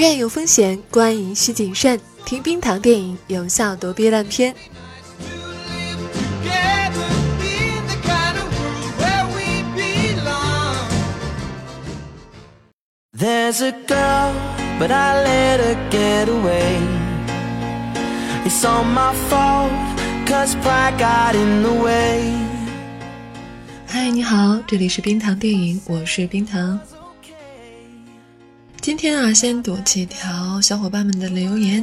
院有风险，观影需谨慎。听冰糖电影，有效躲避烂片。There's a girl, but I let her get away. It's all my fault, cause pride got in the way. 嗨，你好，这里是冰糖电影，我是冰糖。天啊，先读几条小伙伴们的留言。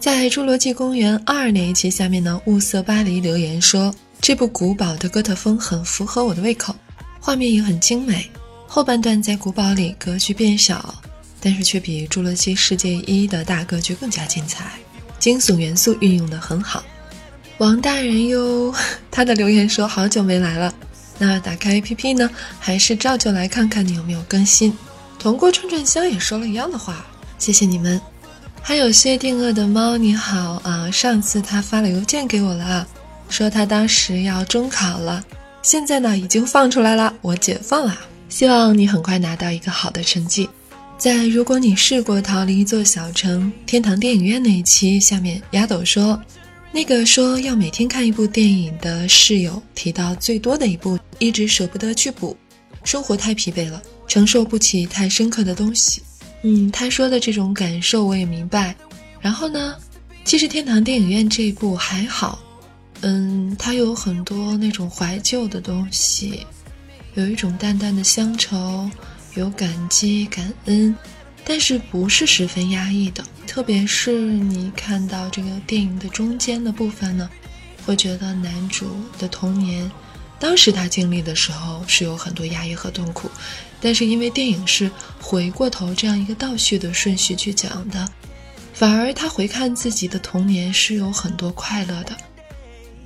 在《侏罗纪公园二》那一期下面呢，雾色巴黎留言说，这部古堡的哥特风很符合我的胃口，画面也很精美。后半段在古堡里格局变小，但是却比《侏罗纪世界一》的大格局更加精彩，惊悚元素运用的很好。王大人哟，他的留言说好久没来了，那打开 APP 呢，还是照旧来看看你有没有更新。同过串串香也说了一样的话，谢谢你们。还有谢定恶的猫你好啊，上次他发了邮件给我了，说他当时要中考了，现在呢已经放出来了，我解放了。希望你很快拿到一个好的成绩。在如果你试过逃离一座小城天堂电影院那一期下面，丫斗说，那个说要每天看一部电影的室友提到最多的一部，一直舍不得去补，生活太疲惫了，承受不起太深刻的东西。嗯，他说的这种感受我也明白。然后呢，其实天堂电影院这一部还好，嗯，它有很多那种怀旧的东西。有一种淡淡的乡愁，有感激感恩，但是不是十分压抑的。特别是你看到这个电影的中间的部分呢，会觉得男主的童年，当时他经历的时候是有很多压抑和痛苦，但是因为电影是回过头这样一个倒叙的顺序去讲的，反而他回看自己的童年是有很多快乐的。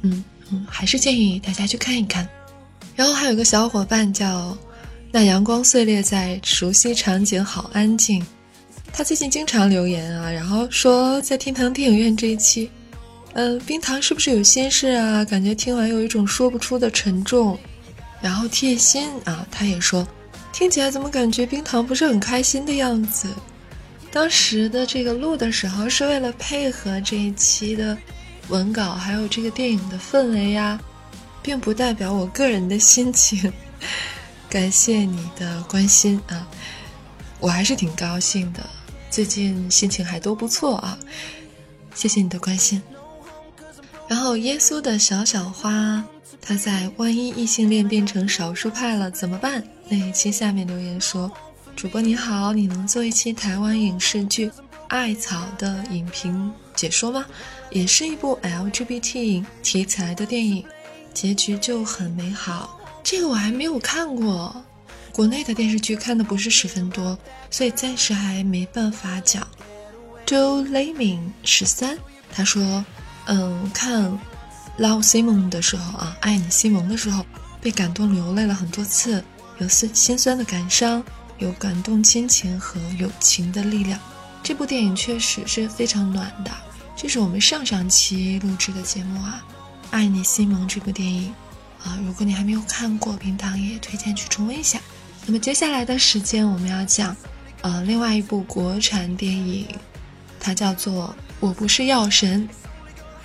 嗯嗯，还是建议大家去看一看。然后还有个小伙伴叫“那阳光碎裂在熟悉场景，好安静”。他最近经常留言啊，然后说在天堂电影院这一期，嗯，冰糖是不是有心事啊？感觉听完有一种说不出的沉重，然后贴心啊。他也说，听起来怎么感觉冰糖不是很开心的样子？当时的这个录的时候是为了配合这一期的文稿，还有这个电影的氛围呀。并不代表我个人的心情，感谢你的关心啊，我还是挺高兴的，最近心情还都不错啊，谢谢你的关心。然后耶稣的小小花，他在万一异性恋变成少数派了怎么办那一期下面留言说，主播你好，你能做一期台湾影视剧《艾草》的影评解说吗？也是一部 LGBT 题材的电影。结局就很美好，这个我还没有看过，国内的电视剧看的不是十分多，所以暂时还没办法讲。周雷敏十三他说，嗯，看《Love Simon》的时候啊，爱你西蒙的时候，被感动流泪了很多次，有心心酸的感伤，有感动亲情和友情的力量。这部电影确实是非常暖的，这是我们上上期录制的节目啊。《爱你西蒙》这部电影，啊，如果你还没有看过，平常也推荐去重温一下。那么接下来的时间，我们要讲，呃，另外一部国产电影，它叫做《我不是药神》，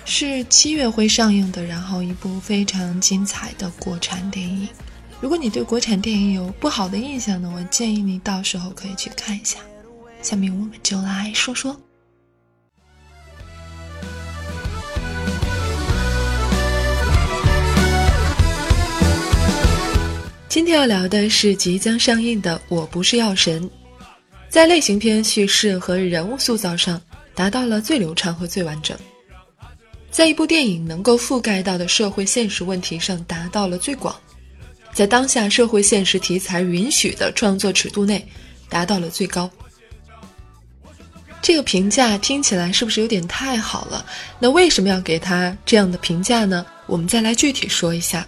是七月会上映的，然后一部非常精彩的国产电影。如果你对国产电影有不好的印象呢，我建议你到时候可以去看一下。下面我们就来说说。今天要聊的是即将上映的《我不是药神》，在类型片叙事和人物塑造上达到了最流畅和最完整，在一部电影能够覆盖到的社会现实问题上达到了最广，在当下社会现实题材允许的创作尺度内达到了最高。这个评价听起来是不是有点太好了？那为什么要给他这样的评价呢？我们再来具体说一下。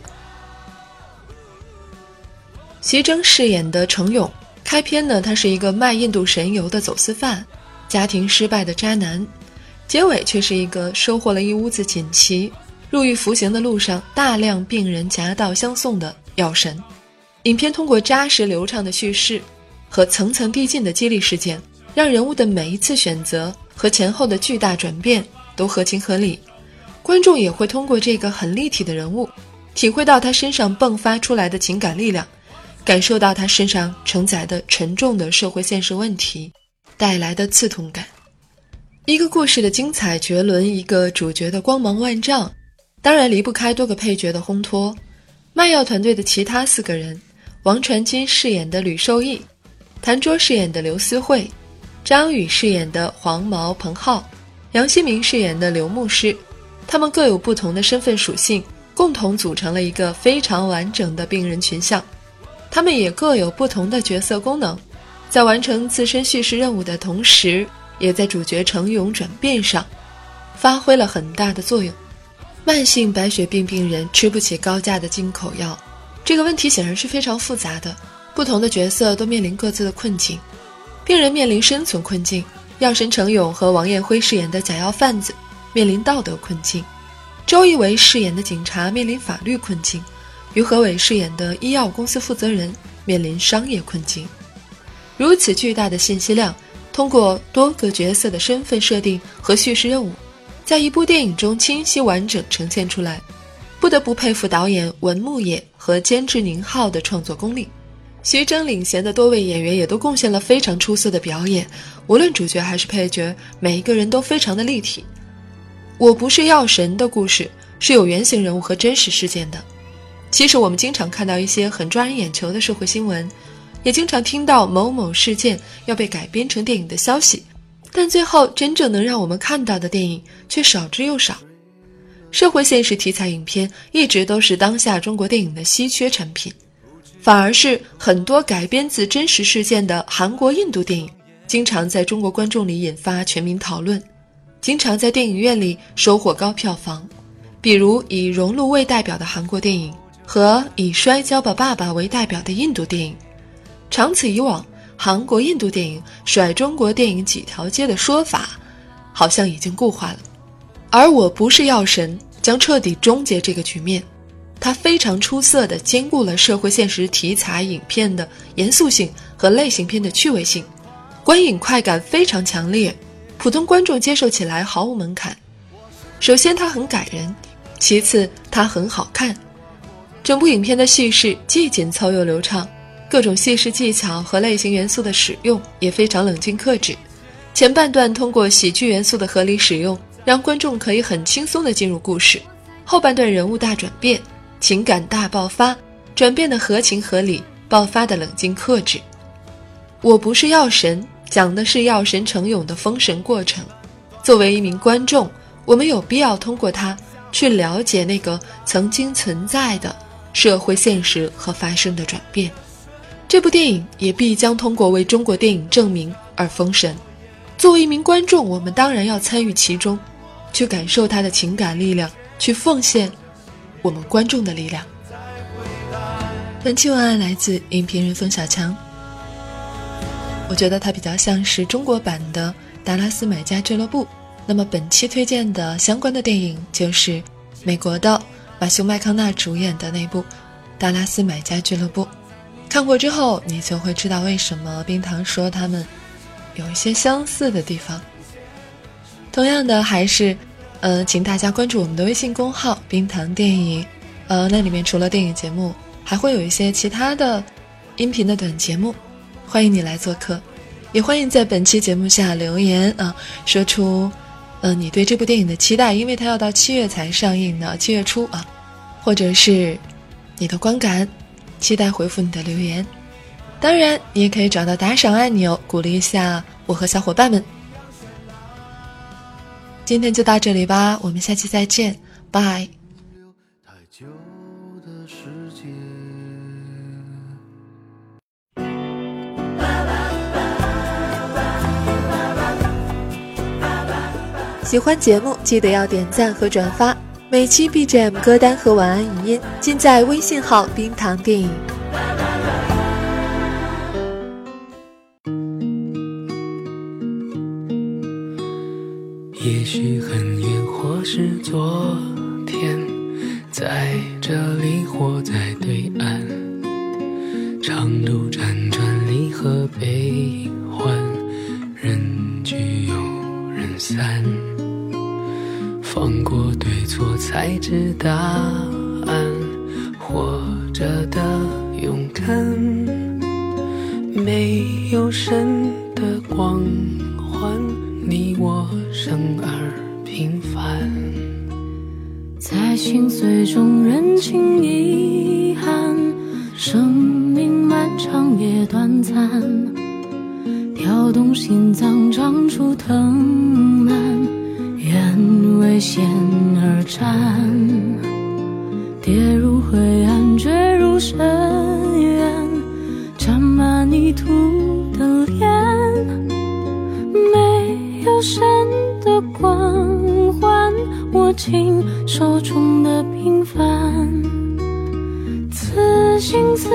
徐峥饰演的程勇，开篇呢，他是一个卖印度神油的走私犯，家庭失败的渣男，结尾却是一个收获了一屋子锦旗，入狱服刑的路上大量病人夹道相送的药神。影片通过扎实流畅的叙事和层层递进的激励事件，让人物的每一次选择和前后的巨大转变都合情合理。观众也会通过这个很立体的人物，体会到他身上迸发出来的情感力量，感受到他身上承载的沉重的社会现实问题带来的刺痛感。一个故事的精彩绝伦，一个主角的光芒万丈，当然离不开多个配角的烘托。卖药团队的其他四个人：王传君饰演的吕受益，谭卓饰演的刘思慧，张宇饰演的黄毛彭浩，杨希明饰演的刘牧师。他们各有不同的身份属性，共同组成了一个非常完整的病人群像。他们也各有不同的角色功能，在完成自身叙事任务的同时，也在主角成勇转变上发挥了很大的作用。慢性白血病病人吃不起高价的进口药，这个问题显然是非常复杂的。不同的角色都面临各自的困境，病人面临生存困境，药神程勇和王艳辉饰演的假药贩子。面临道德困境，周一围饰演的警察面临法律困境，于和伟饰演的医药公司负责人面临商业困境。如此巨大的信息量，通过多个角色的身份设定和叙事任务，在一部电影中清晰完整呈现出来，不得不佩服导演文牧野和监制宁浩的创作功力。徐峥领衔的多位演员也都贡献了非常出色的表演，无论主角还是配角，每一个人都非常的立体。我不是药神的故事是有原型人物和真实事件的。其实我们经常看到一些很抓人眼球的社会新闻，也经常听到某某事件要被改编成电影的消息，但最后真正能让我们看到的电影却少之又少。社会现实题材影片一直都是当下中国电影的稀缺产品，反而是很多改编自真实事件的韩国、印度电影，经常在中国观众里引发全民讨论。经常在电影院里收获高票房，比如以《熔炉》为代表的韩国电影和以《摔跤吧，爸爸》为代表的印度电影。长此以往，韩国、印度电影甩中国电影几条街的说法，好像已经固化了。而我不是药神，将彻底终结这个局面。它非常出色地兼顾了社会现实题材影片的严肃性和类型片的趣味性，观影快感非常强烈。普通观众接受起来毫无门槛。首先，它很感人；其次，它很好看。整部影片的叙事既紧凑又流畅，各种叙事技巧和类型元素的使用也非常冷静克制。前半段通过喜剧元素的合理使用，让观众可以很轻松地进入故事；后半段人物大转变，情感大爆发，转变的合情合理，爆发的冷静克制。我不是药神。讲的是药神程勇的封神过程。作为一名观众，我们有必要通过他去了解那个曾经存在的社会现实和发生的转变。这部电影也必将通过为中国电影证明而封神。作为一名观众，我们当然要参与其中，去感受他的情感力量，去奉献我们观众的力量。本期文案来自影评人冯小强。我觉得它比较像是中国版的《达拉斯买家俱乐部》。那么本期推荐的相关的电影就是美国的马修麦康纳主演的那部《达拉斯买家俱乐部》。看过之后，你就会知道为什么冰糖说他们有一些相似的地方。同样的，还是，呃，请大家关注我们的微信公号“冰糖电影”。呃，那里面除了电影节目，还会有一些其他的音频的短节目。欢迎你来做客，也欢迎在本期节目下留言啊，说出，嗯，你对这部电影的期待，因为它要到七月才上映呢，七月初啊，或者是你的观感，期待回复你的留言。当然，你也可以找到打赏按钮，鼓励一下我和小伙伴们。今天就到这里吧，我们下期再见，拜。喜欢节目，记得要点赞和转发。每期 BGM 歌单和晚安语音尽在微信号“冰糖电影”。也许很远，或是昨天，在这里或在对岸，知答案。活着的勇敢，没有神的光环，你我生而平凡，在心碎中认清遗憾。生命漫长也短暂，跳动心脏长出藤蔓，愿为险而战，跌入灰暗，坠入深渊，沾满泥土的脸，没有神的光环，握紧手中的平凡。此心似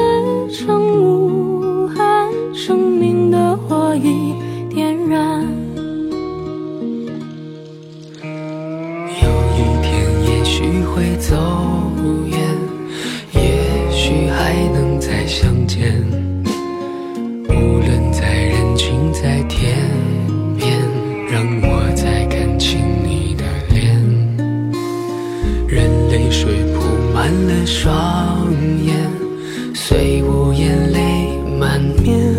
水铺满了双眼。虽无言泪满面。